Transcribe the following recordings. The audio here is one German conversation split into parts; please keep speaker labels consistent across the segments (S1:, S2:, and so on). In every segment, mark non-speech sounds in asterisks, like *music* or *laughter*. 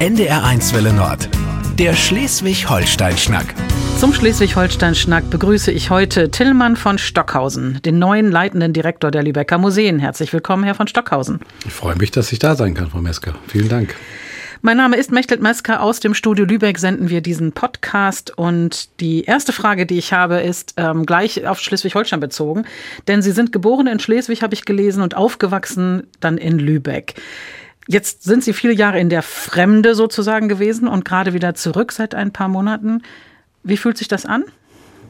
S1: NDR1 Welle Nord. Der Schleswig-Holstein-Schnack.
S2: Zum Schleswig-Holstein-Schnack begrüße ich heute Tillmann von Stockhausen, den neuen leitenden Direktor der Lübecker Museen. Herzlich willkommen, Herr von Stockhausen.
S3: Ich freue mich, dass ich da sein kann, Frau Mesker. Vielen Dank.
S2: Mein Name ist Mechtelt Mesker. Aus dem Studio Lübeck senden wir diesen Podcast. Und die erste Frage, die ich habe, ist ähm, gleich auf Schleswig-Holstein bezogen. Denn Sie sind geboren in Schleswig, habe ich gelesen, und aufgewachsen dann in Lübeck. Jetzt sind Sie viele Jahre in der Fremde sozusagen gewesen und gerade wieder zurück seit ein paar Monaten. Wie fühlt sich das an?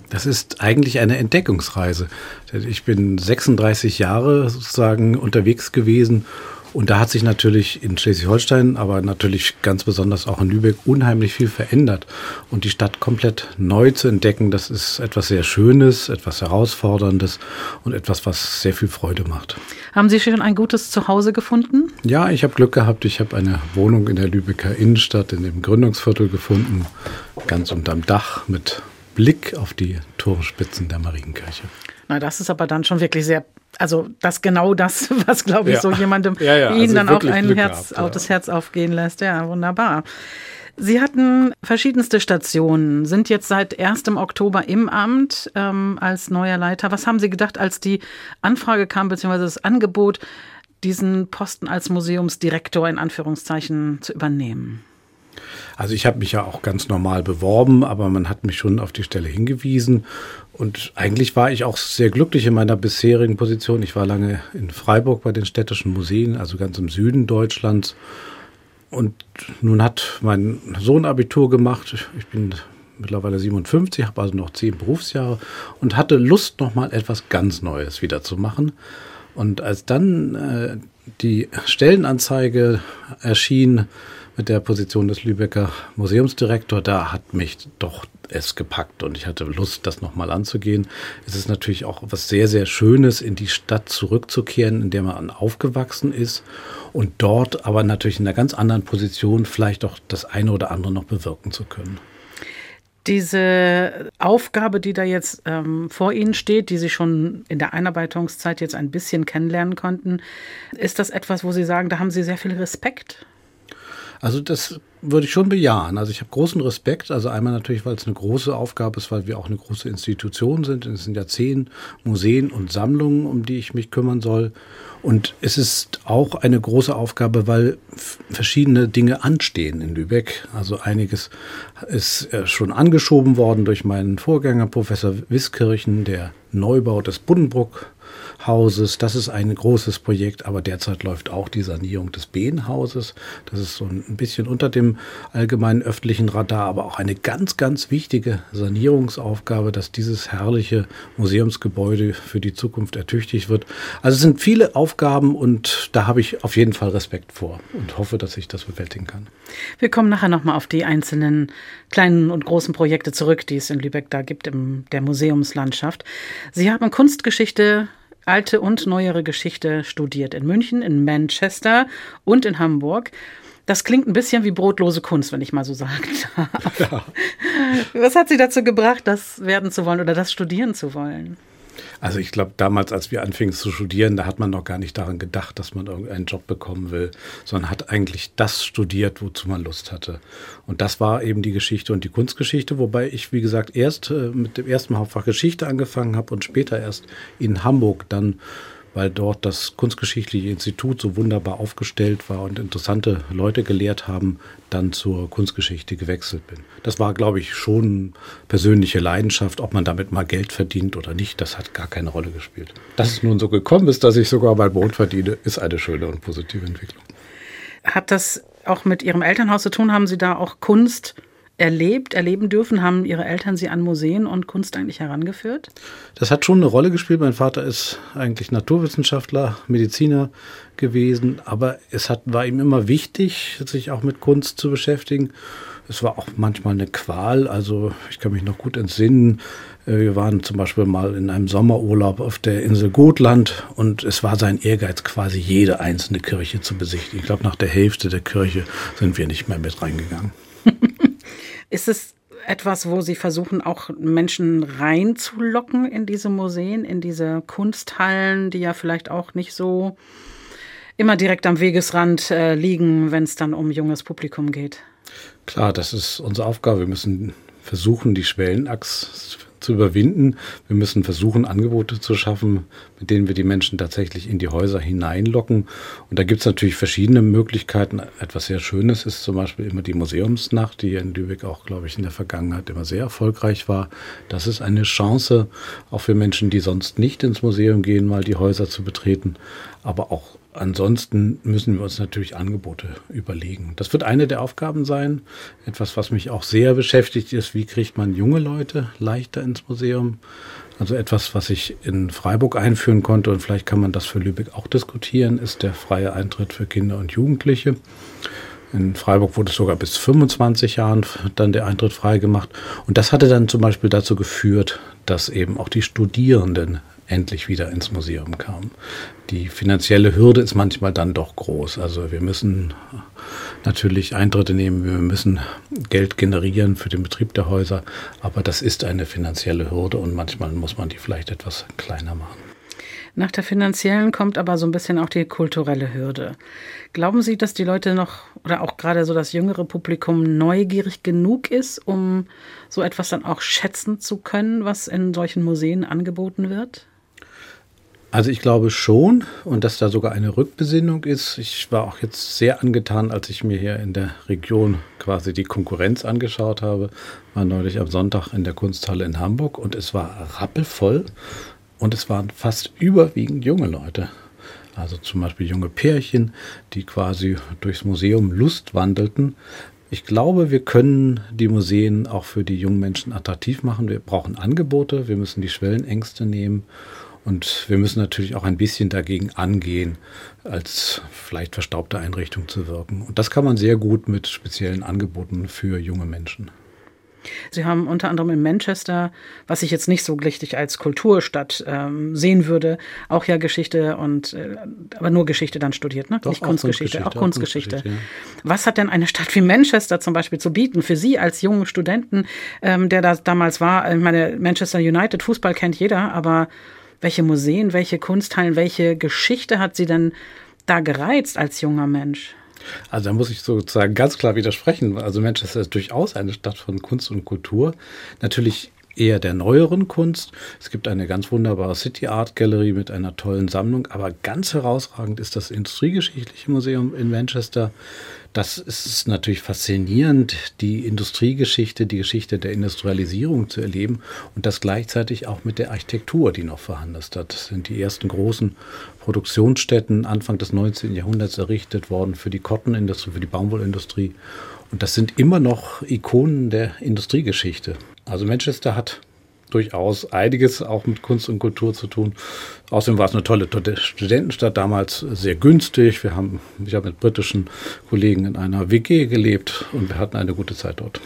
S3: Das ist eigentlich eine Entdeckungsreise. Ich bin 36 Jahre sozusagen unterwegs gewesen und da hat sich natürlich in Schleswig-Holstein, aber natürlich ganz besonders auch in Lübeck unheimlich viel verändert. Und die Stadt komplett neu zu entdecken, das ist etwas sehr Schönes, etwas Herausforderndes und etwas, was sehr viel Freude macht.
S2: Haben Sie schon ein gutes Zuhause gefunden?
S3: Ja, ich habe Glück gehabt. Ich habe eine Wohnung in der Lübecker Innenstadt, in dem Gründungsviertel gefunden, ganz unterm Dach mit Blick auf die Turmspitzen der Marienkirche.
S2: Na, das ist aber dann schon wirklich sehr also das genau das, *laughs* was glaube ich ja. so jemandem
S3: ja, ja,
S2: Ihnen
S3: also
S2: dann auch ein Herz, gehabt, auf das Herz aufgehen lässt. Ja, wunderbar. Sie hatten verschiedenste Stationen, sind jetzt seit 1. Oktober im Amt ähm, als neuer Leiter. Was haben Sie gedacht, als die Anfrage kam, beziehungsweise das Angebot, diesen Posten als Museumsdirektor in Anführungszeichen zu übernehmen?
S3: Also ich habe mich ja auch ganz normal beworben, aber man hat mich schon auf die Stelle hingewiesen. Und eigentlich war ich auch sehr glücklich in meiner bisherigen Position. Ich war lange in Freiburg bei den städtischen Museen, also ganz im Süden Deutschlands. Und nun hat mein Sohn Abitur gemacht. Ich bin mittlerweile 57, habe also noch zehn Berufsjahre und hatte Lust, noch mal etwas ganz Neues wieder zu machen. Und als dann äh, die Stellenanzeige erschien, mit der Position des Lübecker Museumsdirektor, da hat mich doch es gepackt und ich hatte Lust, das nochmal anzugehen. Es ist natürlich auch was sehr, sehr Schönes, in die Stadt zurückzukehren, in der man aufgewachsen ist und dort aber natürlich in einer ganz anderen Position vielleicht auch das eine oder andere noch bewirken zu können.
S2: Diese Aufgabe, die da jetzt ähm, vor Ihnen steht, die Sie schon in der Einarbeitungszeit jetzt ein bisschen kennenlernen konnten, ist das etwas, wo Sie sagen, da haben Sie sehr viel Respekt?
S3: Also das würde ich schon bejahen. Also ich habe großen Respekt. Also einmal natürlich, weil es eine große Aufgabe ist, weil wir auch eine große Institution sind. Es sind ja zehn Museen und Sammlungen, um die ich mich kümmern soll. Und es ist auch eine große Aufgabe, weil verschiedene Dinge anstehen in Lübeck. Also einiges ist äh, schon angeschoben worden durch meinen Vorgänger, Professor Wiskirchen, der Neubau des Buddenbrook Hauses. Das ist ein großes Projekt, aber derzeit läuft auch die Sanierung des Behnhauses. Das ist so ein bisschen unter dem allgemeinen öffentlichen Radar, aber auch eine ganz, ganz wichtige Sanierungsaufgabe, dass dieses herrliche Museumsgebäude für die Zukunft ertüchtigt wird. Also es sind viele Aufgaben und da habe ich auf jeden Fall Respekt vor und hoffe, dass ich das bewältigen kann.
S2: Wir kommen nachher nochmal auf die einzelnen kleinen und großen Projekte zurück, die es in Lübeck da gibt, in der Museumslandschaft. Sie haben Kunstgeschichte alte und neuere Geschichte studiert. In München, in Manchester und in Hamburg. Das klingt ein bisschen wie brotlose Kunst, wenn ich mal so sagen darf. Ja. Was hat Sie dazu gebracht, das werden zu wollen oder das studieren zu wollen?
S3: Also ich glaube, damals, als wir anfingen zu studieren, da hat man noch gar nicht daran gedacht, dass man irgendeinen Job bekommen will, sondern hat eigentlich das studiert, wozu man Lust hatte. Und das war eben die Geschichte und die Kunstgeschichte, wobei ich, wie gesagt, erst äh, mit dem ersten Hauptfach Geschichte angefangen habe und später erst in Hamburg dann weil dort das Kunstgeschichtliche Institut so wunderbar aufgestellt war und interessante Leute gelehrt haben, dann zur Kunstgeschichte gewechselt bin. Das war, glaube ich, schon persönliche Leidenschaft. Ob man damit mal Geld verdient oder nicht, das hat gar keine Rolle gespielt. Dass es nun so gekommen ist, dass ich sogar mein Brot verdiene, ist eine schöne und positive Entwicklung.
S2: Hat das auch mit Ihrem Elternhaus zu tun? Haben Sie da auch Kunst erlebt, erleben dürfen? Haben Ihre Eltern Sie an Museen und Kunst eigentlich herangeführt?
S3: Das hat schon eine Rolle gespielt. Mein Vater ist eigentlich Naturwissenschaftler, Mediziner gewesen, aber es hat, war ihm immer wichtig, sich auch mit Kunst zu beschäftigen. Es war auch manchmal eine Qual. Also ich kann mich noch gut entsinnen. Äh, wir waren zum Beispiel mal in einem Sommerurlaub auf der Insel Gotland und es war sein Ehrgeiz, quasi jede einzelne Kirche zu besichtigen. Ich glaube, nach der Hälfte der Kirche sind wir nicht mehr mit reingegangen.
S2: Ist es etwas, wo Sie versuchen, auch Menschen reinzulocken in diese Museen, in diese Kunsthallen, die ja vielleicht auch nicht so immer direkt am Wegesrand äh, liegen, wenn es dann um junges Publikum geht.
S3: Klar, das ist unsere Aufgabe. Wir müssen versuchen, die Schwellenachs überwinden. Wir müssen versuchen, Angebote zu schaffen, mit denen wir die Menschen tatsächlich in die Häuser hineinlocken. Und da gibt es natürlich verschiedene Möglichkeiten. Etwas sehr Schönes ist zum Beispiel immer die Museumsnacht, die in Lübeck auch, glaube ich, in der Vergangenheit immer sehr erfolgreich war. Das ist eine Chance, auch für Menschen, die sonst nicht ins Museum gehen, mal die Häuser zu betreten, aber auch Ansonsten müssen wir uns natürlich Angebote überlegen. Das wird eine der Aufgaben sein. Etwas, was mich auch sehr beschäftigt, ist, wie kriegt man junge Leute leichter ins Museum? Also etwas, was ich in Freiburg einführen konnte und vielleicht kann man das für Lübeck auch diskutieren, ist der freie Eintritt für Kinder und Jugendliche. In Freiburg wurde sogar bis 25 Jahren dann der Eintritt frei gemacht. Und das hatte dann zum Beispiel dazu geführt, dass eben auch die Studierenden endlich wieder ins Museum kam. Die finanzielle Hürde ist manchmal dann doch groß. Also wir müssen natürlich Eintritte nehmen, wir müssen Geld generieren für den Betrieb der Häuser, aber das ist eine finanzielle Hürde und manchmal muss man die vielleicht etwas kleiner machen.
S2: Nach der finanziellen kommt aber so ein bisschen auch die kulturelle Hürde. Glauben Sie, dass die Leute noch oder auch gerade so das jüngere Publikum neugierig genug ist, um so etwas dann auch schätzen zu können, was in solchen Museen angeboten wird?
S3: Also ich glaube schon und dass da sogar eine Rückbesinnung ist. Ich war auch jetzt sehr angetan, als ich mir hier in der Region quasi die Konkurrenz angeschaut habe. War neulich am Sonntag in der Kunsthalle in Hamburg und es war rappelvoll und es waren fast überwiegend junge Leute. Also zum Beispiel junge Pärchen, die quasi durchs Museum Lust wandelten. Ich glaube, wir können die Museen auch für die jungen Menschen attraktiv machen. Wir brauchen Angebote, wir müssen die Schwellenängste nehmen und wir müssen natürlich auch ein bisschen dagegen angehen, als vielleicht verstaubte Einrichtung zu wirken. Und das kann man sehr gut mit speziellen Angeboten für junge Menschen.
S2: Sie haben unter anderem in Manchester, was ich jetzt nicht so richtig als Kulturstadt ähm, sehen würde, auch ja Geschichte und äh, aber nur Geschichte dann studiert, ne?
S3: Doch,
S2: nicht Kunstgeschichte, auch Kunstgeschichte.
S3: Auch Kunstgeschichte
S2: ja. Was hat denn eine Stadt wie Manchester zum Beispiel zu bieten für Sie als jungen Studenten, ähm, der da damals war? Ich meine, Manchester United Fußball kennt jeder, aber welche Museen, welche Kunsthallen, welche Geschichte hat sie denn da gereizt als junger Mensch?
S3: Also da muss ich sozusagen ganz klar widersprechen. Also Manchester ist durchaus eine Stadt von Kunst und Kultur. Natürlich eher der neueren Kunst. Es gibt eine ganz wunderbare City Art Gallery mit einer tollen Sammlung, aber ganz herausragend ist das Industriegeschichtliche Museum in Manchester. Das ist natürlich faszinierend, die Industriegeschichte, die Geschichte der Industrialisierung zu erleben und das gleichzeitig auch mit der Architektur, die noch vorhanden ist. Das sind die ersten großen Produktionsstätten Anfang des 19. Jahrhunderts errichtet worden für die Kottenindustrie, für die Baumwollindustrie. Und das sind immer noch Ikonen der Industriegeschichte. Also Manchester hat durchaus einiges auch mit Kunst und Kultur zu tun. Außerdem war es eine tolle Studentenstadt, damals sehr günstig. Wir haben, ich habe mit britischen Kollegen in einer WG gelebt und wir hatten eine gute Zeit dort.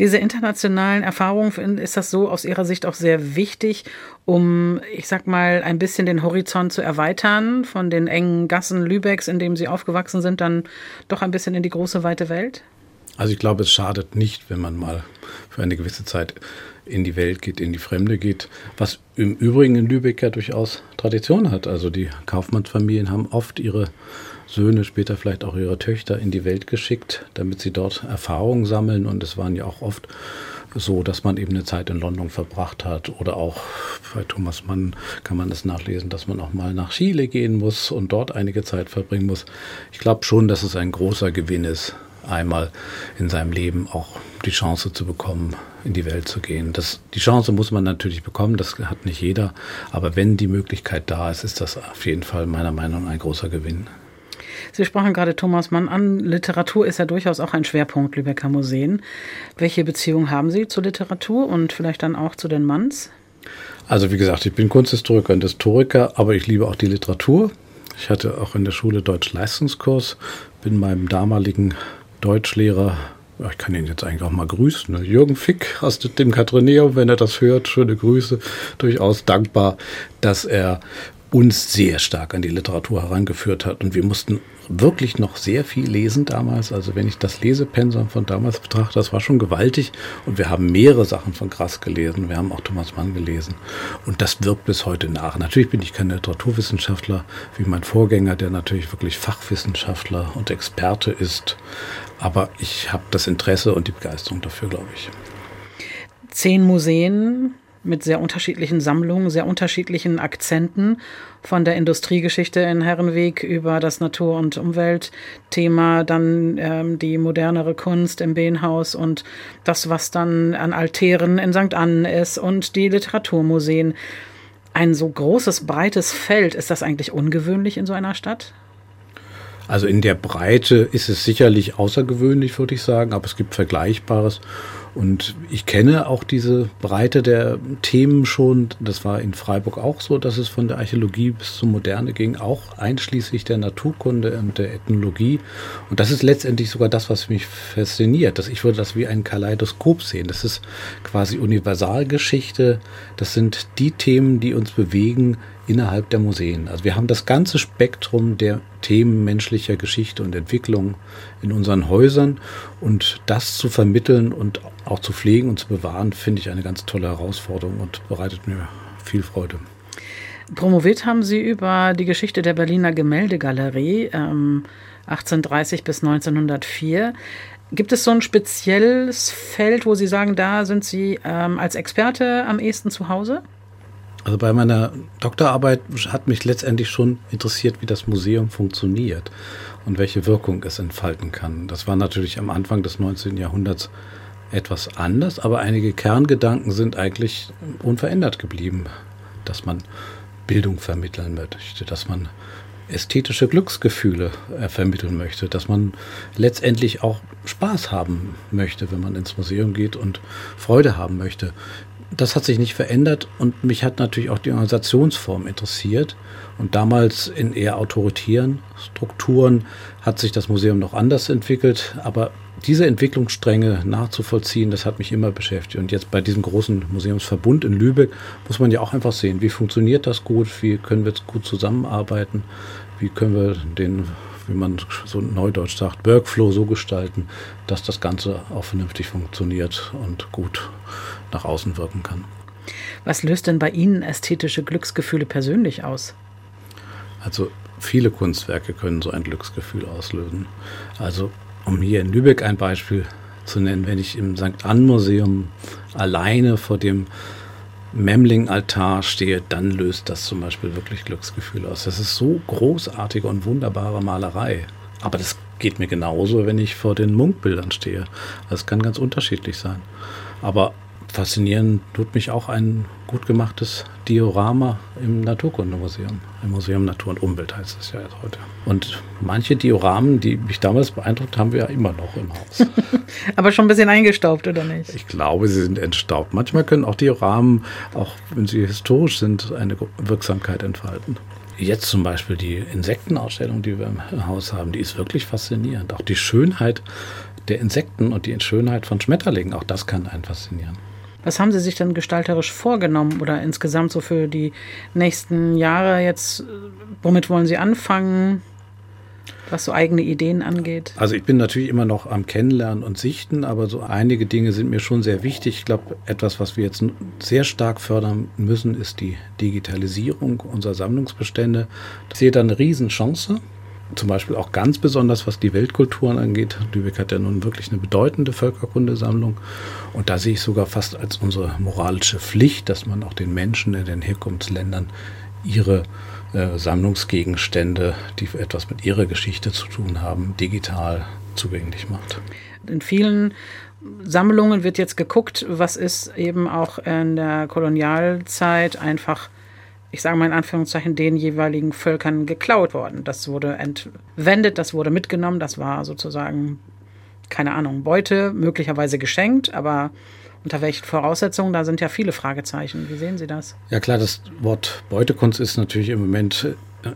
S2: Diese internationalen Erfahrungen, ist das so aus Ihrer Sicht auch sehr wichtig, um, ich sag mal, ein bisschen den Horizont zu erweitern, von den engen Gassen Lübecks, in dem Sie aufgewachsen sind, dann doch ein bisschen in die große, weite Welt?
S3: Also ich glaube, es schadet nicht, wenn man mal für eine gewisse Zeit in die Welt geht, in die Fremde geht, was im Übrigen in Lübeck ja durchaus Tradition hat. Also die Kaufmannsfamilien haben oft ihre Söhne, später vielleicht auch ihre Töchter in die Welt geschickt, damit sie dort Erfahrungen sammeln. Und es waren ja auch oft so, dass man eben eine Zeit in London verbracht hat. Oder auch bei Thomas Mann kann man es nachlesen, dass man auch mal nach Chile gehen muss und dort einige Zeit verbringen muss. Ich glaube schon, dass es ein großer Gewinn ist, einmal in seinem Leben auch die Chance zu bekommen, in die Welt zu gehen. Das, die Chance muss man natürlich bekommen, das hat nicht jeder. Aber wenn die Möglichkeit da ist, ist das auf jeden Fall meiner Meinung nach ein großer Gewinn.
S2: Sie sprachen gerade Thomas Mann an. Literatur ist ja durchaus auch ein Schwerpunkt Lübecker Museen. Welche Beziehung haben Sie zur Literatur und vielleicht dann auch zu den Manns?
S3: Also wie gesagt, ich bin Kunsthistoriker und Historiker, aber ich liebe auch die Literatur. Ich hatte auch in der Schule Deutsch-Leistungskurs, bin meinem damaligen Deutschlehrer ich kann ihn jetzt eigentlich auch mal grüßen. Ne? Jürgen Fick aus dem Katrineum, wenn er das hört, schöne Grüße. Durchaus dankbar, dass er uns sehr stark an die Literatur herangeführt hat. Und wir mussten wirklich noch sehr viel lesen damals. Also wenn ich das Lesepensum von damals betrachte, das war schon gewaltig. Und wir haben mehrere Sachen von Grass gelesen. Wir haben auch Thomas Mann gelesen. Und das wirkt bis heute nach. Natürlich bin ich kein Literaturwissenschaftler wie mein Vorgänger, der natürlich wirklich Fachwissenschaftler und Experte ist. Aber ich habe das Interesse und die Begeisterung dafür, glaube ich.
S2: Zehn Museen mit sehr unterschiedlichen Sammlungen, sehr unterschiedlichen Akzenten, von der Industriegeschichte in Herrenweg über das Natur- und Umweltthema, dann ähm, die modernere Kunst im Behnhaus und das, was dann an Altären in St. Annen ist und die Literaturmuseen. Ein so großes, breites Feld, ist das eigentlich ungewöhnlich in so einer Stadt?
S3: Also in der Breite ist es sicherlich außergewöhnlich, würde ich sagen, aber es gibt Vergleichbares. Und ich kenne auch diese Breite der Themen schon. Das war in Freiburg auch so, dass es von der Archäologie bis zur Moderne ging, auch einschließlich der Naturkunde und der Ethnologie. Und das ist letztendlich sogar das, was mich fasziniert. Dass ich würde das wie ein Kaleidoskop sehen. Das ist quasi Universalgeschichte. Das sind die Themen, die uns bewegen, innerhalb der Museen. Also wir haben das ganze Spektrum der Themen menschlicher Geschichte und Entwicklung in unseren Häusern und das zu vermitteln und auch zu pflegen und zu bewahren, finde ich eine ganz tolle Herausforderung und bereitet mir viel Freude.
S2: Promoviert haben Sie über die Geschichte der Berliner Gemäldegalerie ähm, 1830 bis 1904. Gibt es so ein spezielles Feld, wo Sie sagen, da sind Sie ähm, als Experte am ehesten zu Hause?
S3: Also bei meiner Doktorarbeit hat mich letztendlich schon interessiert, wie das Museum funktioniert und welche Wirkung es entfalten kann. Das war natürlich am Anfang des 19. Jahrhunderts etwas anders, aber einige Kerngedanken sind eigentlich unverändert geblieben, dass man Bildung vermitteln möchte, dass man ästhetische Glücksgefühle äh, vermitteln möchte, dass man letztendlich auch Spaß haben möchte, wenn man ins Museum geht und Freude haben möchte das hat sich nicht verändert und mich hat natürlich auch die Organisationsform interessiert. Und damals in eher autoritären Strukturen hat sich das Museum noch anders entwickelt. Aber diese Entwicklungsstränge nachzuvollziehen, das hat mich immer beschäftigt. Und jetzt bei diesem großen Museumsverbund in Lübeck muss man ja auch einfach sehen, wie funktioniert das gut, wie können wir jetzt gut zusammenarbeiten, wie können wir den wie man so neudeutsch sagt, Workflow so gestalten, dass das Ganze auch vernünftig funktioniert und gut nach außen wirken kann.
S2: Was löst denn bei Ihnen ästhetische Glücksgefühle persönlich aus?
S3: Also viele Kunstwerke können so ein Glücksgefühl auslösen. Also um hier in Lübeck ein Beispiel zu nennen, wenn ich im St. Ann Museum alleine vor dem Memling-Altar stehe, dann löst das zum Beispiel wirklich Glücksgefühle aus. Das ist so großartige und wunderbare Malerei. Aber das geht mir genauso, wenn ich vor den Munkbildern stehe. Das kann ganz unterschiedlich sein. Aber faszinieren tut mich auch ein gut gemachtes Diorama im Naturkundemuseum. Im Museum Natur und Umwelt heißt es ja jetzt heute. Und manche Dioramen, die mich damals beeindruckt haben, wir ja immer noch im Haus. *laughs*
S2: Aber schon ein bisschen eingestaubt, oder nicht?
S3: Ich glaube, sie sind entstaubt. Manchmal können auch Dioramen, auch wenn sie historisch sind, eine Wirksamkeit entfalten. Jetzt zum Beispiel die Insektenausstellung, die wir im Haus haben, die ist wirklich faszinierend. Auch die Schönheit der Insekten und die Schönheit von Schmetterlingen, auch das kann einen faszinieren.
S2: Was haben Sie sich denn gestalterisch vorgenommen oder insgesamt so für die nächsten Jahre jetzt? Womit wollen Sie anfangen? was so eigene Ideen angeht?
S3: Also ich bin natürlich immer noch am Kennenlernen und Sichten, aber so einige Dinge sind mir schon sehr wichtig. Ich glaube, etwas, was wir jetzt sehr stark fördern müssen, ist die Digitalisierung unserer Sammlungsbestände. Ich sehe da eine Riesenchance zum Beispiel auch ganz besonders, was die Weltkulturen angeht. Lübeck hat ja nun wirklich eine bedeutende Völkerkundesammlung. Und da sehe ich sogar fast als unsere moralische Pflicht, dass man auch den Menschen in den Herkunftsländern ihre äh, Sammlungsgegenstände, die etwas mit ihrer Geschichte zu tun haben, digital zugänglich macht.
S2: In vielen Sammlungen wird jetzt geguckt, was ist eben auch in der Kolonialzeit einfach ich sage mal in Anführungszeichen, den jeweiligen Völkern geklaut worden. Das wurde entwendet, das wurde mitgenommen, das war sozusagen, keine Ahnung, Beute, möglicherweise geschenkt, aber unter welchen Voraussetzungen? Da sind ja viele Fragezeichen. Wie sehen Sie das?
S3: Ja klar, das Wort Beutekunst ist natürlich im Moment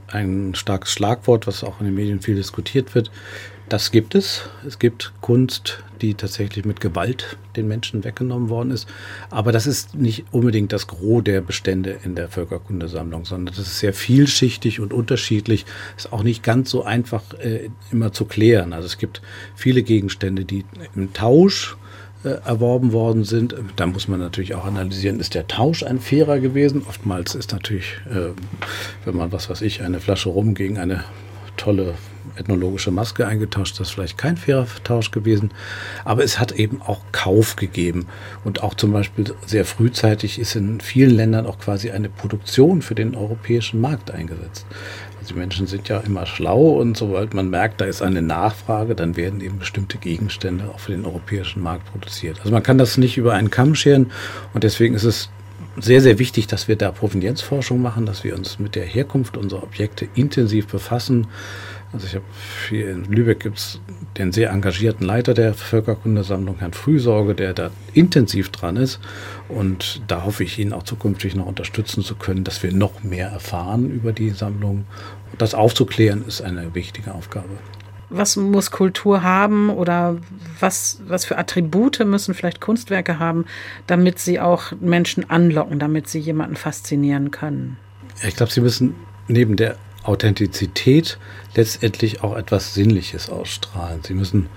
S3: ein starkes Schlagwort, was auch in den Medien viel diskutiert wird. Das gibt es. Es gibt Kunst, die tatsächlich mit Gewalt den Menschen weggenommen worden ist. Aber das ist nicht unbedingt das Gros der Bestände in der Völkerkundesammlung, sondern das ist sehr vielschichtig und unterschiedlich. Ist auch nicht ganz so einfach äh, immer zu klären. Also es gibt viele Gegenstände, die im Tausch äh, erworben worden sind. Da muss man natürlich auch analysieren, ist der Tausch ein fairer gewesen? Oftmals ist natürlich, äh, wenn man, was weiß ich, eine Flasche rum gegen eine tolle ethnologische Maske eingetauscht. Das ist vielleicht kein fairer Tausch gewesen. Aber es hat eben auch Kauf gegeben. Und auch zum Beispiel sehr frühzeitig ist in vielen Ländern auch quasi eine Produktion für den europäischen Markt eingesetzt. Also die Menschen sind ja immer schlau und sobald man merkt, da ist eine Nachfrage, dann werden eben bestimmte Gegenstände auch für den europäischen Markt produziert. Also man kann das nicht über einen Kamm scheren und deswegen ist es sehr, sehr wichtig, dass wir da Provenienzforschung machen, dass wir uns mit der Herkunft unserer Objekte intensiv befassen, also ich habe hier in Lübeck gibt es den sehr engagierten Leiter der Völkerkundesammlung, Herrn Frühsorge, der da intensiv dran ist. Und da hoffe ich, ihn auch zukünftig noch unterstützen zu können, dass wir noch mehr erfahren über die Sammlung. Und das aufzuklären ist eine wichtige Aufgabe.
S2: Was muss Kultur haben oder was, was für Attribute müssen vielleicht Kunstwerke haben, damit sie auch Menschen anlocken, damit sie jemanden faszinieren können?
S3: Ich glaube, sie müssen neben der Authentizität letztendlich auch etwas Sinnliches ausstrahlen. Sie müssen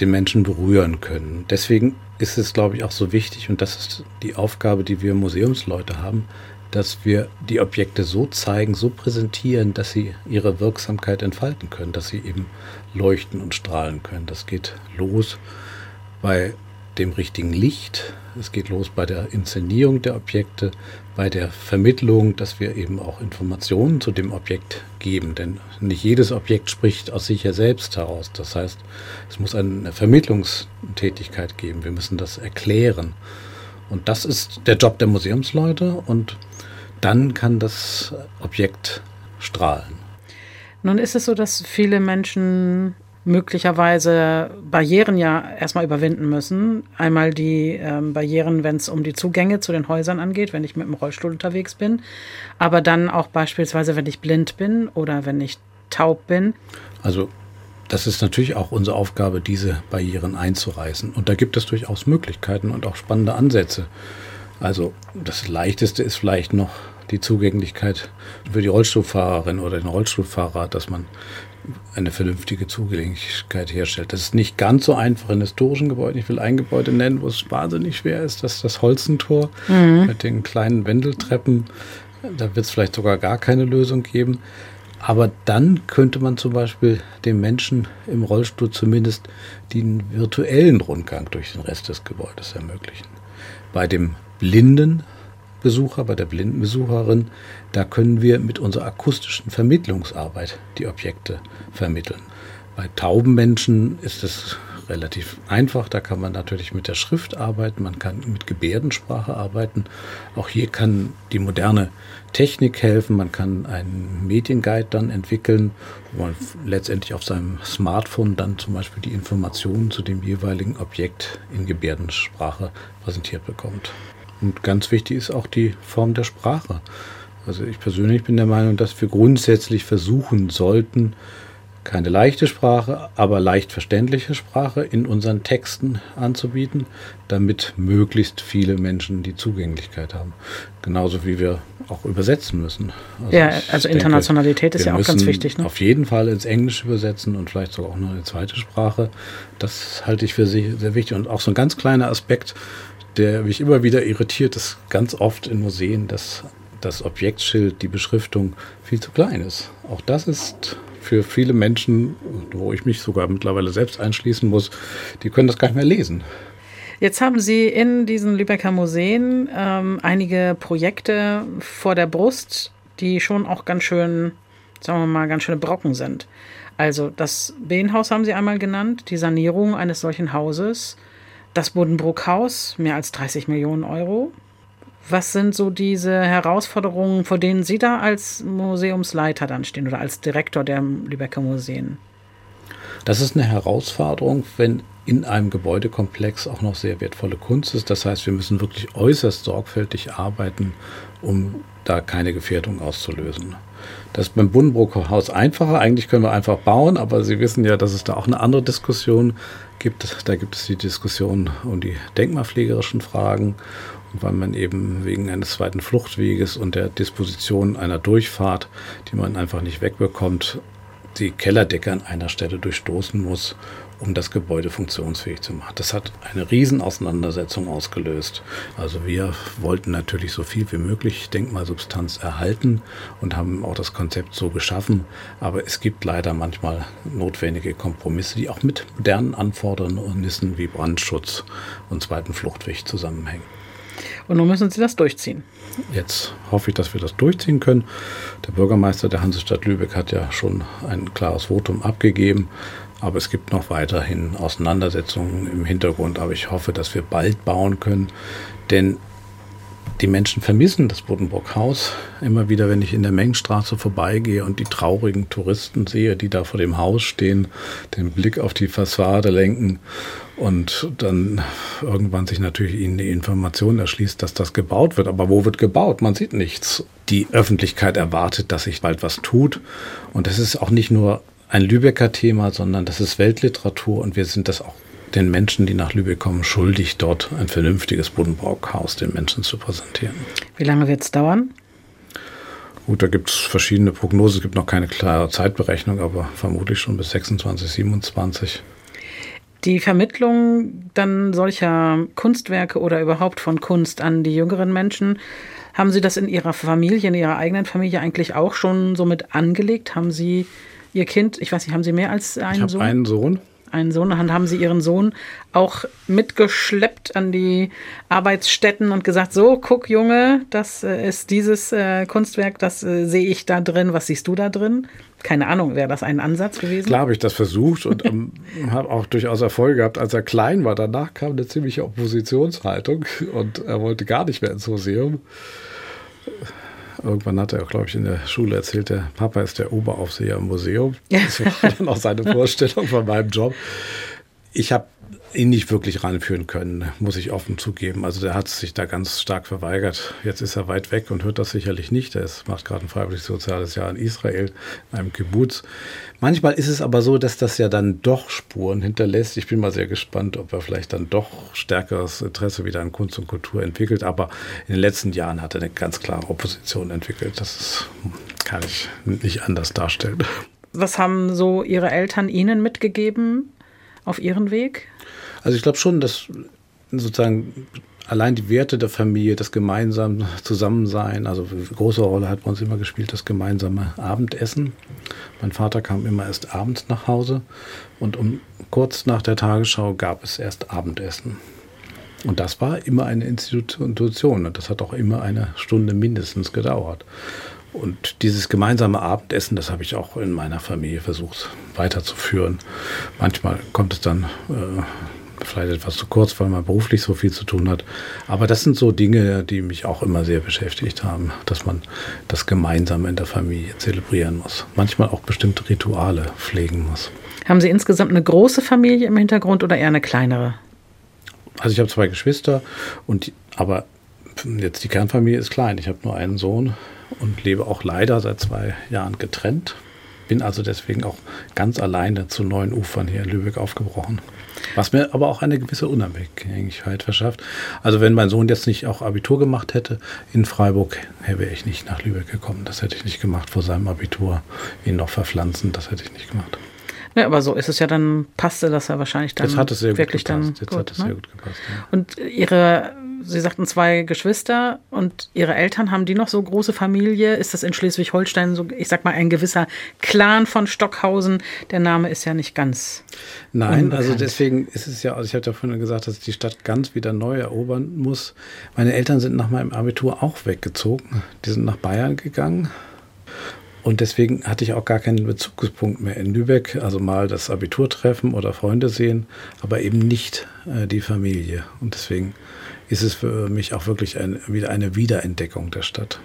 S3: den Menschen berühren können. Deswegen ist es, glaube ich, auch so wichtig, und das ist die Aufgabe, die wir Museumsleute haben, dass wir die Objekte so zeigen, so präsentieren, dass sie ihre Wirksamkeit entfalten können, dass sie eben leuchten und strahlen können. Das geht los bei dem richtigen Licht. Es geht los bei der Inszenierung der Objekte, bei der Vermittlung, dass wir eben auch Informationen zu dem Objekt geben. Denn nicht jedes Objekt spricht aus sich ja selbst heraus. Das heißt, es muss eine Vermittlungstätigkeit geben. Wir müssen das erklären. Und das ist der Job der Museumsleute und dann kann das Objekt strahlen.
S2: Nun ist es so, dass viele Menschen möglicherweise Barrieren ja erstmal überwinden müssen. Einmal die ähm, Barrieren, wenn es um die Zugänge zu den Häusern angeht, wenn ich mit dem Rollstuhl unterwegs bin, aber dann auch beispielsweise, wenn ich blind bin oder wenn ich taub bin.
S3: Also das ist natürlich auch unsere Aufgabe, diese Barrieren einzureißen. Und da gibt es durchaus Möglichkeiten und auch spannende Ansätze. Also das Leichteste ist vielleicht noch die Zugänglichkeit für die Rollstuhlfahrerin oder den Rollstuhlfahrer, dass man eine vernünftige Zugänglichkeit herstellt. Das ist nicht ganz so einfach in historischen Gebäuden. Ich will ein Gebäude nennen, wo es wahnsinnig schwer ist. Das ist das Holzentor mhm. mit den kleinen Wendeltreppen. Da wird es vielleicht sogar gar keine Lösung geben. Aber dann könnte man zum Beispiel dem Menschen im Rollstuhl zumindest den virtuellen Rundgang durch den Rest des Gebäudes ermöglichen. Bei dem Blinden Besucher, bei der Blindenbesucherin, da können wir mit unserer akustischen Vermittlungsarbeit die Objekte vermitteln. Bei tauben Menschen ist es relativ einfach. Da kann man natürlich mit der Schrift arbeiten, man kann mit Gebärdensprache arbeiten. Auch hier kann die moderne Technik helfen. Man kann einen Medienguide dann entwickeln, wo man letztendlich auf seinem Smartphone dann zum Beispiel die Informationen zu dem jeweiligen Objekt in Gebärdensprache präsentiert bekommt. Und ganz wichtig ist auch die Form der Sprache. Also ich persönlich bin der Meinung, dass wir grundsätzlich versuchen sollten, keine leichte Sprache, aber leicht verständliche Sprache in unseren Texten anzubieten, damit möglichst viele Menschen die Zugänglichkeit haben. Genauso wie wir auch übersetzen müssen.
S2: Also ja, also Internationalität denke, ist ja auch ganz wichtig.
S3: Ne? Auf jeden Fall ins Englische übersetzen und vielleicht sogar auch noch eine zweite Sprache. Das halte ich für sehr wichtig. Und auch so ein ganz kleiner Aspekt, der mich immer wieder irritiert, ist ganz oft in Museen, dass das Objektschild, die Beschriftung viel zu klein ist. Auch das ist für viele Menschen, wo ich mich sogar mittlerweile selbst einschließen muss, die können das gar nicht mehr lesen.
S2: Jetzt haben Sie in diesen Lübecker Museen ähm, einige Projekte vor der Brust, die schon auch ganz schön, sagen wir mal, ganz schöne Brocken sind. Also das Behnhaus haben Sie einmal genannt, die Sanierung eines solchen Hauses. Das Buddenbrook-Haus, mehr als 30 Millionen Euro. Was sind so diese Herausforderungen, vor denen Sie da als Museumsleiter dann stehen oder als Direktor der Lübecker Museen?
S3: Das ist eine Herausforderung, wenn in einem Gebäudekomplex auch noch sehr wertvolle Kunst ist. Das heißt, wir müssen wirklich äußerst sorgfältig arbeiten, um da keine Gefährdung auszulösen. Das ist beim Buddenbrook-Haus einfacher. Eigentlich können wir einfach bauen, aber Sie wissen ja, dass es da auch eine andere Diskussion gibt. Da gibt es die Diskussion um die denkmalpflegerischen Fragen weil man eben wegen eines zweiten Fluchtweges und der Disposition einer Durchfahrt, die man einfach nicht wegbekommt, die Kellerdecke an einer Stelle durchstoßen muss, um das Gebäude funktionsfähig zu machen. Das hat eine Riesenauseinandersetzung ausgelöst. Also wir wollten natürlich so viel wie möglich Denkmalsubstanz erhalten und haben auch das Konzept so geschaffen. Aber es gibt leider manchmal notwendige Kompromisse, die auch mit modernen Anfordernissen wie Brandschutz und zweiten Fluchtweg zusammenhängen.
S2: Und nun müssen Sie das durchziehen.
S3: Jetzt hoffe ich, dass wir das durchziehen können. Der Bürgermeister der Hansestadt Lübeck hat ja schon ein klares Votum abgegeben. Aber es gibt noch weiterhin Auseinandersetzungen im Hintergrund. Aber ich hoffe, dass wir bald bauen können. Denn die Menschen vermissen das Buddenbrock-Haus. Immer wieder, wenn ich in der Mengenstraße vorbeigehe und die traurigen Touristen sehe, die da vor dem Haus stehen, den Blick auf die Fassade lenken und dann irgendwann sich natürlich ihnen die Information erschließt, dass das gebaut wird. Aber wo wird gebaut? Man sieht nichts. Die Öffentlichkeit erwartet, dass sich bald was tut. Und das ist auch nicht nur ein Lübecker Thema, sondern das ist Weltliteratur und wir sind das auch den Menschen, die nach Lübeck kommen, schuldig, dort ein vernünftiges Buddenbrockhaus den Menschen zu präsentieren.
S2: Wie lange wird es dauern?
S3: Gut, da gibt es verschiedene Prognosen. Es gibt noch keine klare Zeitberechnung, aber vermutlich schon bis 26, 27.
S2: Die Vermittlung dann solcher Kunstwerke oder überhaupt von Kunst an die jüngeren Menschen, haben Sie das in Ihrer Familie, in Ihrer eigenen Familie eigentlich auch schon so mit angelegt? Haben Sie Ihr Kind, ich weiß nicht, haben Sie mehr als einen
S3: ich Sohn? Einen Sohn
S2: einen Sohn. Und haben sie ihren Sohn auch mitgeschleppt an die Arbeitsstätten und gesagt, so, guck Junge, das äh, ist dieses äh, Kunstwerk, das äh, sehe ich da drin, was siehst du da drin? Keine Ahnung, wäre das ein Ansatz gewesen?
S3: Klar habe ich das versucht und ähm, *laughs* habe auch durchaus Erfolg gehabt, als er klein war. Danach kam eine ziemliche Oppositionshaltung und er wollte gar nicht mehr ins Museum. Irgendwann hat er, glaube ich, in der Schule erzählt, der Papa ist der Oberaufseher im Museum. *laughs* Das war dann auch seine Vorstellung von meinem Job. Ich habe ihn nicht wirklich ranführen können, muss ich offen zugeben. Also der hat sich da ganz stark verweigert. Jetzt ist er weit weg und hört das sicherlich nicht. Er macht gerade ein freiwilliges soziales Jahr in Israel, in einem Kibbutz. Manchmal ist es aber so, dass das ja dann doch Spuren hinterlässt. Ich bin mal sehr gespannt, ob er vielleicht dann doch stärkeres Interesse wieder an Kunst und Kultur entwickelt. Aber in den letzten Jahren hat er eine ganz klare Opposition entwickelt. Das ist, kann ich nicht anders darstellen.
S2: Was haben so Ihre Eltern Ihnen mitgegeben auf Ihren Weg?
S3: Also ich glaube schon, dass sozusagen allein die Werte der Familie, das gemeinsame Zusammensein, also eine große Rolle hat bei uns immer gespielt, das gemeinsame Abendessen. Mein Vater kam immer erst abends nach Hause und um kurz nach der Tagesschau gab es erst Abendessen. Und das war immer eine Institution und das hat auch immer eine Stunde mindestens gedauert. Und dieses gemeinsame Abendessen, das habe ich auch in meiner Familie versucht weiterzuführen. Manchmal kommt es dann äh, vielleicht etwas zu kurz, weil man beruflich so viel zu tun hat. Aber das sind so Dinge, die mich auch immer sehr beschäftigt haben, dass man das Gemeinsame in der Familie zelebrieren muss. Manchmal auch bestimmte Rituale pflegen muss.
S2: Haben Sie insgesamt eine große Familie im Hintergrund oder eher eine kleinere?
S3: Also ich habe zwei Geschwister und aber jetzt die Kernfamilie ist klein. Ich habe nur einen Sohn und lebe auch leider seit zwei Jahren getrennt. Bin also deswegen auch ganz alleine zu neuen Ufern hier in Lübeck aufgebrochen. Was mir aber auch eine gewisse Unabhängigkeit verschafft. Also wenn mein Sohn jetzt nicht auch Abitur gemacht hätte in Freiburg, wäre ich nicht nach Lübeck gekommen. Das hätte ich nicht gemacht vor seinem Abitur. Ihn noch verpflanzen, das hätte ich nicht gemacht.
S2: Ja, aber so ist es ja dann, passte das ja wahrscheinlich dann
S3: das hat es sehr wirklich
S2: gut
S3: gepasst.
S2: dann
S3: Jetzt gut, hat es ne? sehr gut gepasst. Ja.
S2: Und ihre Sie sagten zwei Geschwister und Ihre Eltern, haben die noch so große Familie? Ist das in Schleswig-Holstein so, ich sag mal, ein gewisser Clan von Stockhausen? Der Name ist ja nicht ganz.
S3: Nein, unbekannt. also deswegen ist es ja, also ich hatte ja vorhin gesagt, dass ich die Stadt ganz wieder neu erobern muss. Meine Eltern sind nach meinem Abitur auch weggezogen. Die sind nach Bayern gegangen. Und deswegen hatte ich auch gar keinen Bezugspunkt mehr in Lübeck. Also mal das Abitur treffen oder Freunde sehen, aber eben nicht äh, die Familie. Und deswegen ist es für mich auch wirklich ein, wieder eine Wiederentdeckung der Stadt.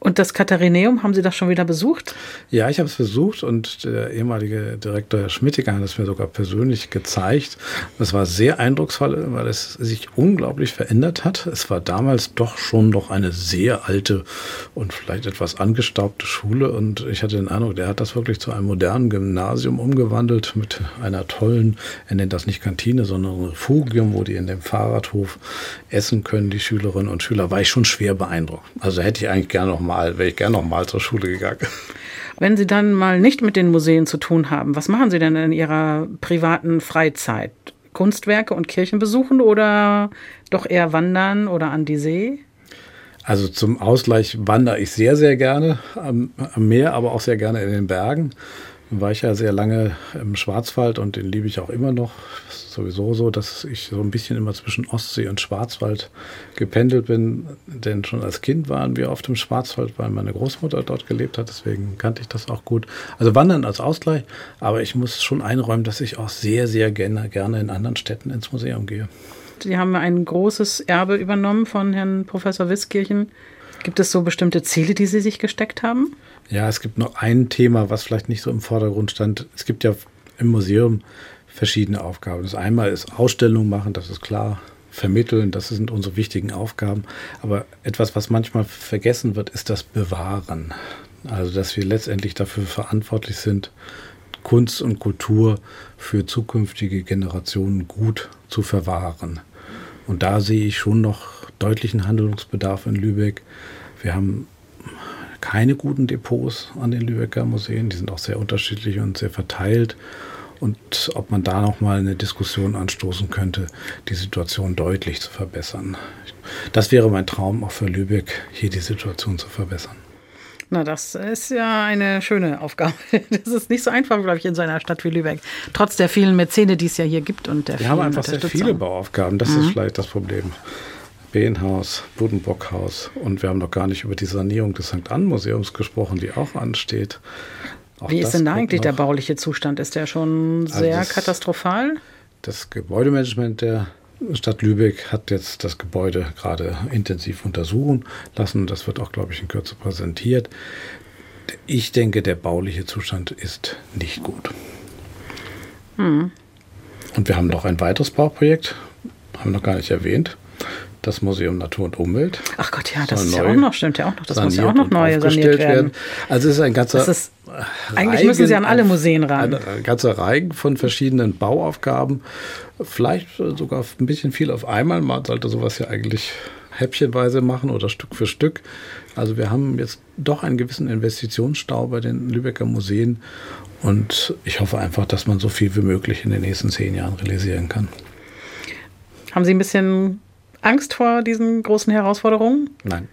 S2: Und das Katharineum, haben Sie das schon wieder besucht?
S3: Ja, ich habe es besucht und der ehemalige Direktor Herr Schmittiger hat es mir sogar persönlich gezeigt. Das war sehr eindrucksvoll, weil es sich unglaublich verändert hat. Es war damals doch schon noch eine sehr alte und vielleicht etwas angestaubte Schule und ich hatte den Eindruck, der hat das wirklich zu einem modernen Gymnasium umgewandelt mit einer tollen, er nennt das nicht Kantine, sondern Refugium, wo die in dem Fahrradhof essen können, die Schülerinnen und Schüler. War ich schon schwer beeindruckt. Also hätte ich eigentlich gerne noch mal, wäre ich gerne noch mal zur Schule gegangen.
S2: Wenn Sie dann mal nicht mit den Museen zu tun haben, was machen Sie denn in Ihrer privaten Freizeit? Kunstwerke und Kirchen besuchen oder doch eher wandern oder an die See?
S3: Also zum Ausgleich wandere ich sehr, sehr gerne am, am Meer, aber auch sehr gerne in den Bergen. War ich ja sehr lange im Schwarzwald und den liebe ich auch immer noch. sowieso so, dass ich so ein bisschen immer zwischen Ostsee und Schwarzwald gependelt bin. Denn schon als Kind waren wir oft im Schwarzwald, weil meine Großmutter dort gelebt hat. Deswegen kannte ich das auch gut. Also Wandern als Ausgleich. Aber ich muss schon einräumen, dass ich auch sehr, sehr gerne, gerne in anderen Städten ins Museum gehe.
S2: Sie haben ein großes Erbe übernommen von Herrn Professor Wiskirchen. Gibt es so bestimmte Ziele, die Sie sich gesteckt haben?
S3: Ja, es gibt noch ein Thema, was vielleicht nicht so im Vordergrund stand. Es gibt ja im Museum verschiedene Aufgaben. Das einmal ist Ausstellungen machen, das ist klar. Vermitteln, das sind unsere wichtigen Aufgaben. Aber etwas, was manchmal vergessen wird, ist das Bewahren. Also, dass wir letztendlich dafür verantwortlich sind, Kunst und Kultur für zukünftige Generationen gut zu verwahren. Und da sehe ich schon noch deutlichen Handlungsbedarf in Lübeck. Wir haben keine guten Depots an den Lübecker Museen. Die sind auch sehr unterschiedlich und sehr verteilt. Und ob man da noch mal eine Diskussion anstoßen könnte, die Situation deutlich zu verbessern. Das wäre mein Traum auch für Lübeck, hier die Situation zu verbessern.
S2: Na, das ist ja eine schöne Aufgabe. *laughs* Das ist nicht so einfach, glaube ich, in so einer Stadt wie Lübeck. Trotz der vielen Mäzene, die es ja hier gibt und der
S3: Wir haben einfach sehr viele Bauaufgaben. Das mhm. ist vielleicht das Problem. Behenhaus, Budenbockhaus und wir haben noch gar nicht über die Sanierung des St. Ann Museums gesprochen, die auch ansteht.
S2: Auch Wie ist denn da eigentlich noch. der bauliche Zustand? Ist der schon sehr also das, katastrophal?
S3: Das Gebäudemanagement der Stadt Lübeck hat jetzt das Gebäude gerade intensiv untersuchen lassen. Das wird auch, glaube ich, in Kürze präsentiert. Ich denke, der bauliche Zustand ist nicht gut. Hm. Und wir haben noch ein weiteres Bauprojekt, haben wir noch gar nicht erwähnt das Museum Natur und Umwelt.
S2: Ach Gott, ja, das ist ja auch noch, stimmt ja auch noch. Das muss ja auch noch neu saniert werden. werden.
S3: Also es ist ein ganzer. Ist,
S2: eigentlich Reigen, müssen Sie an alle Museen ran.
S3: Ein, ganzer Reigen von verschiedenen Bauaufgaben. Vielleicht sogar ein bisschen viel auf einmal. Man sollte sowas ja eigentlich häppchenweise machen oder Stück für Stück. Also wir haben jetzt doch einen gewissen Investitionsstau bei den Lübecker Museen und ich hoffe einfach, dass man so viel wie möglich in den nächsten zehn Jahren realisieren kann.
S2: Haben Sie ein bisschen Angst vor diesen großen Herausforderungen?
S3: Nein.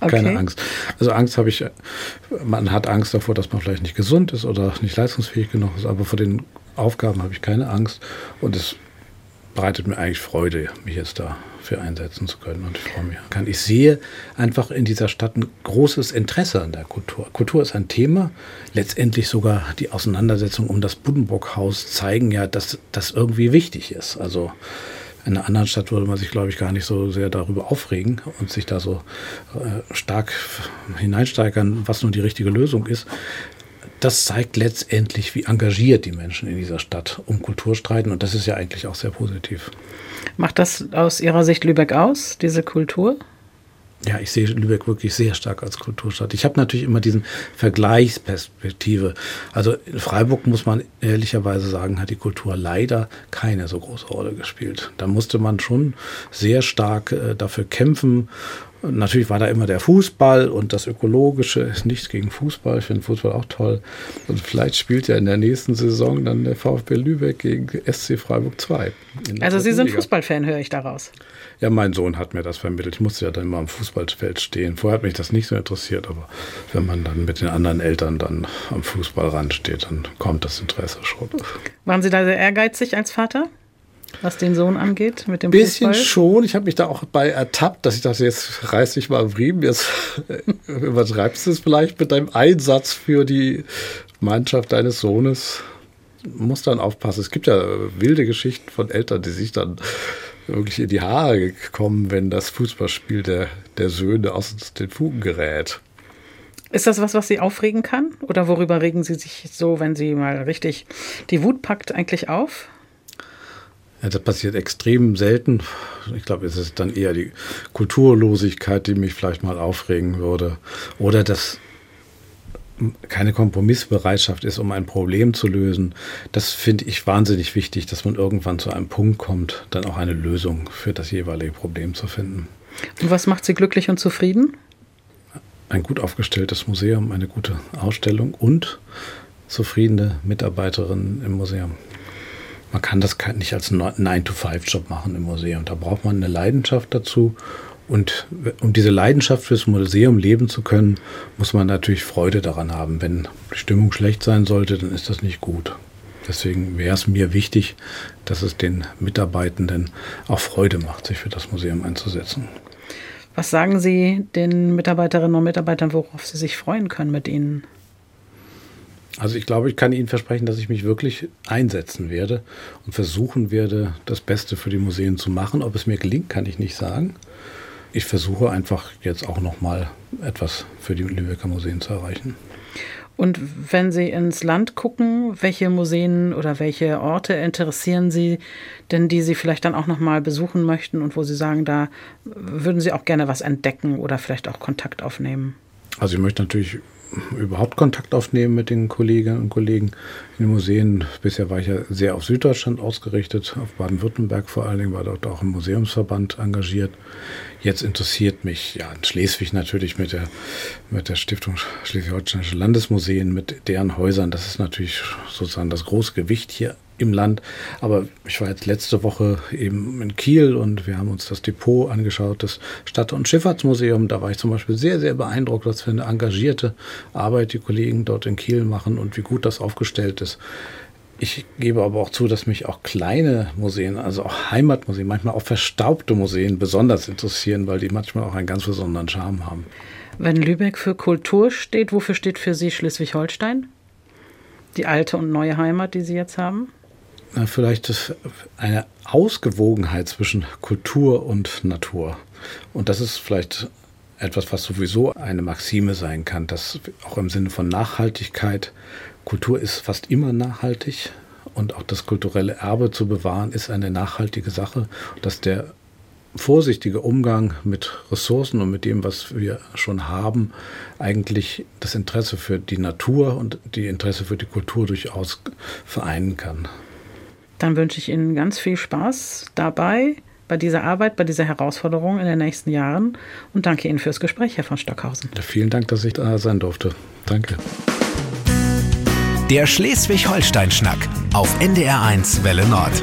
S3: Okay. Keine Angst. Also Angst habe ich, man hat Angst davor, dass man vielleicht nicht gesund ist oder nicht leistungsfähig genug ist, aber vor den Aufgaben habe ich keine Angst und es bereitet mir eigentlich Freude, mich jetzt dafür einsetzen zu können und ich freue mich. Ich sehe einfach in dieser Stadt ein großes Interesse an der Kultur. Kultur ist ein Thema, letztendlich sogar die Auseinandersetzung um das Buddenbrock-Haus zeigen ja, dass das irgendwie wichtig ist. Also in einer anderen Stadt würde man sich, glaube ich, gar nicht so sehr darüber aufregen und sich da so äh, stark hineinsteigern, was nun die richtige Lösung ist. Das zeigt letztendlich, wie engagiert die Menschen in dieser Stadt um Kultur streiten und das ist ja eigentlich auch sehr positiv.
S2: Macht das aus Ihrer Sicht Lübeck aus, diese Kultur?
S3: Ja, ich sehe Lübeck wirklich sehr stark als Kulturstadt. Ich habe natürlich immer diesen Vergleichsperspektive. Also in Freiburg muss man ehrlicherweise sagen, hat die Kultur leider keine so große Rolle gespielt. Da musste man schon sehr stark äh, dafür kämpfen Natürlich war da immer der Fußball und das Ökologische ist nichts gegen Fußball. Ich finde Fußball auch toll. Und vielleicht spielt ja in der nächsten Saison dann der VfB Lübeck gegen SC Freiburg 2.
S2: Also Sie sind Fußballfan, höre ich daraus.
S3: Ja, mein Sohn hat mir das vermittelt. Ich musste ja dann immer am Fußballfeld stehen. Vorher hat mich das nicht so interessiert, aber wenn man dann mit den anderen Eltern dann am Fußballrand steht, dann kommt das Interesse schon.
S2: Waren Sie da sehr ehrgeizig als Vater? Was den Sohn angeht, mit dem
S3: Bisschen Fußball? schon. Ich habe mich da auch bei ertappt, dass ich dachte, jetzt reiß dich mal am Riemen, jetzt *laughs* übertreibst du es vielleicht mit deinem Einsatz für die Mannschaft deines Sohnes. Muss dann aufpassen. Es gibt ja wilde Geschichten von Eltern, die sich dann wirklich in die Haare kommen, wenn das Fußballspiel der, der Söhne aus den Fugen gerät.
S2: Ist das was, was Sie aufregen kann? Oder worüber regen Sie sich so, wenn Sie mal richtig die Wut packt, eigentlich auf?
S3: Ja, das passiert extrem selten. Ich glaube, es ist dann eher die Kulturlosigkeit, die mich vielleicht mal aufregen würde. Oder dass keine Kompromissbereitschaft ist, um ein Problem zu lösen. Das finde ich wahnsinnig wichtig, dass man irgendwann zu einem Punkt kommt, dann auch eine Lösung für das jeweilige Problem zu finden.
S2: Und was macht Sie glücklich und zufrieden?
S3: Ein gut aufgestelltes Museum, eine gute Ausstellung und zufriedene Mitarbeiterinnen im Museum. Man kann das nicht als 9-to-5-Job machen im Museum. Da braucht man eine Leidenschaft dazu. Und um diese Leidenschaft fürs Museum leben zu können, muss man natürlich Freude daran haben. Wenn die Stimmung schlecht sein sollte, dann ist das nicht gut. Deswegen wäre es mir wichtig, dass es den Mitarbeitenden auch Freude macht, sich für das Museum einzusetzen.
S2: Was sagen Sie den Mitarbeiterinnen und Mitarbeitern, worauf sie sich freuen können mit Ihnen?
S3: Also ich glaube, ich kann Ihnen versprechen, dass ich mich wirklich einsetzen werde und versuchen werde, das Beste für die Museen zu machen. Ob es mir gelingt, kann ich nicht sagen. Ich versuche einfach jetzt auch noch mal etwas für die Lübecker Museen zu erreichen.
S2: Und wenn Sie ins Land gucken, welche Museen oder welche Orte interessieren Sie denn, die Sie vielleicht dann auch noch mal besuchen möchten und wo Sie sagen, da würden Sie auch gerne was entdecken oder vielleicht auch Kontakt aufnehmen?
S3: Also ich möchte natürlich überhaupt Kontakt aufnehmen mit den Kolleginnen und Kollegen in den Museen. Bisher war ich ja sehr auf Süddeutschland ausgerichtet, auf Baden-Württemberg vor allen Dingen, war dort auch im Museumsverband engagiert. Jetzt interessiert mich ja in Schleswig natürlich mit der, mit der Stiftung Schleswig-Holsteinische Landesmuseen, mit deren Häusern. Das ist natürlich sozusagen das große Gewicht hier im Land. Aber ich war jetzt letzte Woche eben in Kiel und wir haben uns das Depot angeschaut, das Stadt- und Schifffahrtsmuseum. Da war ich zum Beispiel sehr, sehr beeindruckt, was für eine engagierte Arbeit die Kollegen dort in Kiel machen und wie gut das aufgestellt ist. Ich gebe aber auch zu, dass mich auch kleine Museen, also auch Heimatmuseen, manchmal auch verstaubte Museen besonders interessieren, weil die manchmal auch einen ganz besonderen Charme haben.
S2: Wenn Lübeck für Kultur steht, wofür steht für Sie Schleswig-Holstein? Die alte und neue Heimat, die Sie jetzt haben?
S3: Vielleicht eine Ausgewogenheit zwischen Kultur und Natur. Und das ist vielleicht etwas, was sowieso eine Maxime sein kann, dass auch im Sinne von Nachhaltigkeit, Kultur ist fast immer nachhaltig und auch das kulturelle Erbe zu bewahren ist eine nachhaltige Sache, dass der vorsichtige Umgang mit Ressourcen und mit dem, was wir schon haben, eigentlich das Interesse für die Natur und die Interesse für die Kultur durchaus vereinen kann.
S2: Dann wünsche ich Ihnen ganz viel Spaß dabei, bei dieser Arbeit, bei dieser Herausforderung in den nächsten Jahren und danke Ihnen fürs Gespräch, Herr von Stockhausen.
S3: Ja, vielen Dank, dass ich da sein durfte. Danke.
S1: Der Schleswig-Holstein-Schnack auf NDR1 Welle Nord.